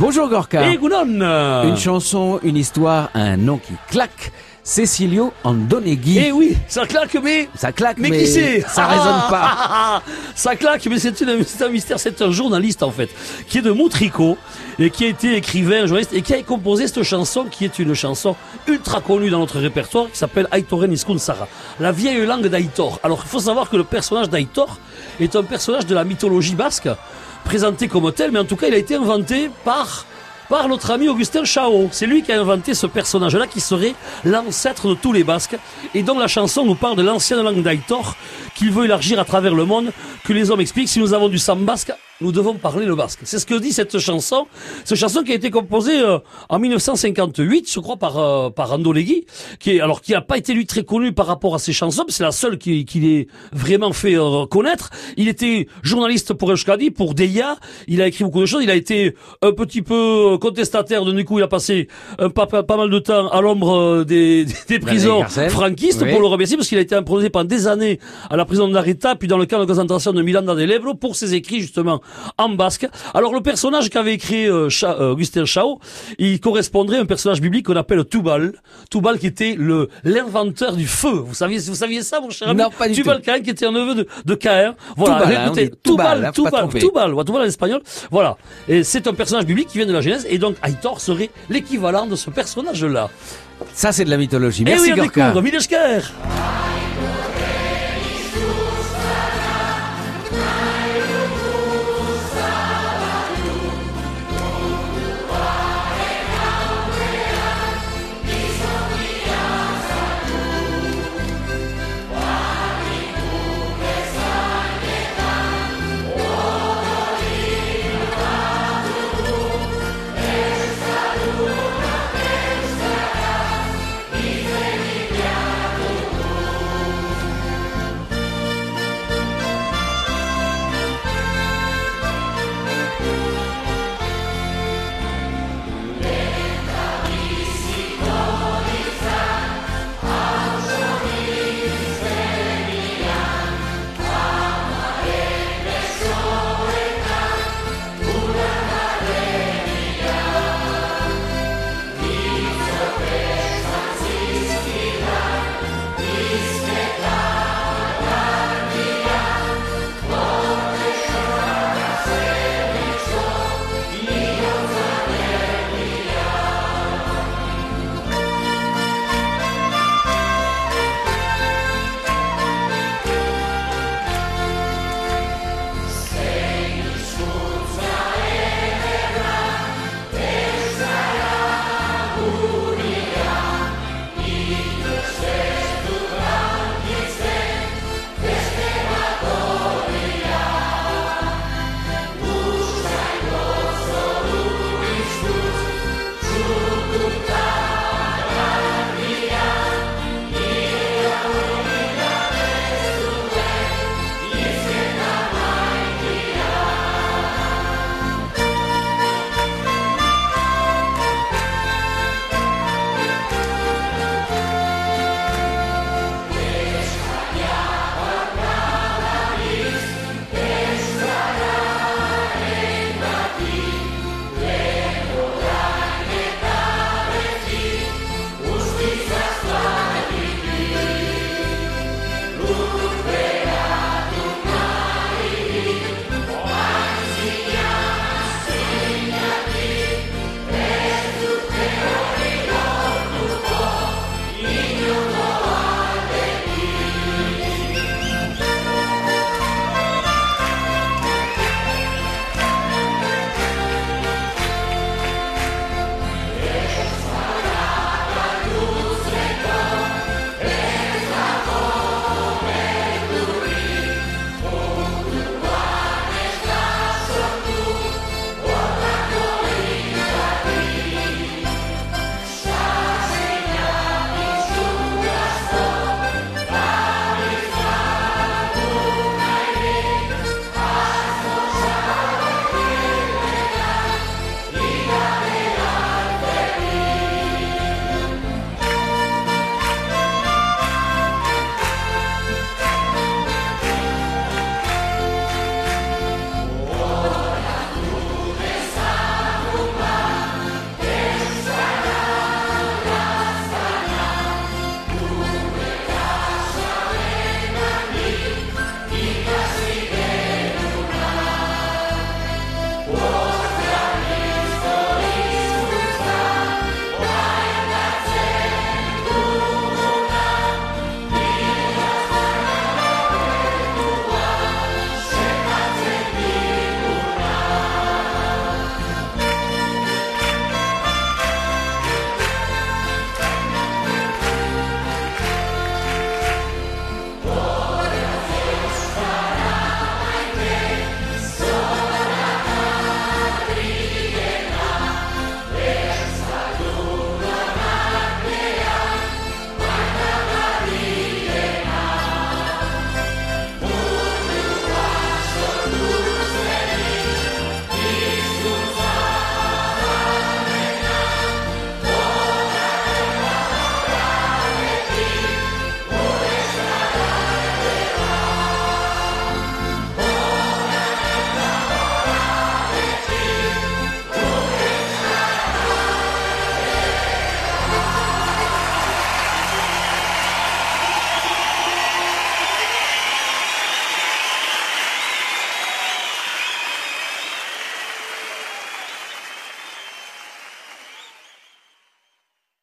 Bonjour Gorka. Et Gounon Une chanson, une histoire, un nom qui claque. Cecilio Andoneghi. Eh oui, ça claque, mais... Ça claque, Mais mais, qui c'est ça résonne pas. ça claque, mais c'est un mystère. C'est un journaliste, en fait, qui est de Montrico, et qui a été écrivain, journaliste, et qui a composé cette chanson, qui est une chanson ultra connue dans notre répertoire, qui s'appelle Aitoren Iskun Sara. La vieille langue d'Aitor. Alors, il faut savoir que le personnage d'Aitor est un personnage de la mythologie basque, présenté comme tel, mais en tout cas, il a été inventé par notre ami Augustin Chao. C'est lui qui a inventé ce personnage-là qui serait l'ancêtre de tous les Basques et dont la chanson nous parle de l'ancienne langue d'Aitor qu'il veut élargir à travers le monde, que les hommes expliquent si nous avons du sang basque, nous devons parler le basque. C'est ce que dit cette chanson. Cette chanson qui a été composée euh, en 1958, je crois, par, euh, par Andolegui, qui est, alors qui n'a pas été lui très connu par rapport à ses chansons, c'est la seule qui, qui l'ait vraiment fait euh, connaître. Il était journaliste pour Euskadi, pour Deia, il a écrit beaucoup de choses, il a été un petit peu euh, contestataire, de coup il a passé un pas, pas, pas mal de temps à l'ombre euh, des, des, des prisons franquistes, Oui. pour le remercier, parce qu'il a été imposé pendant des années à la prison de Narita, puis dans le camp de concentration de Milan del Ebro, pour ses écrits justement en basque. Alors le personnage qu'avait écrit euh, Cha- euh, Augustin Chao, il correspondrait à un personnage biblique qu'on appelle Tubal. Tubal qui était le l'inventeur du feu. Vous saviez, vous saviez ça, mon cher ami? Non, pas du tout. Caïn, qui était un neveu de, de Caïn. Voilà, hein, écoutez, dit Tubal, hein, tromper. Tubal, ouais, Tubal en espagnol. Voilà. Et c'est un personnage biblique qui vient de la Genèse, et donc Aitor serait l'équivalent de ce personnage-là. Ça, c'est de la mythologie. Eh Merci oui, on Gorka. découvre,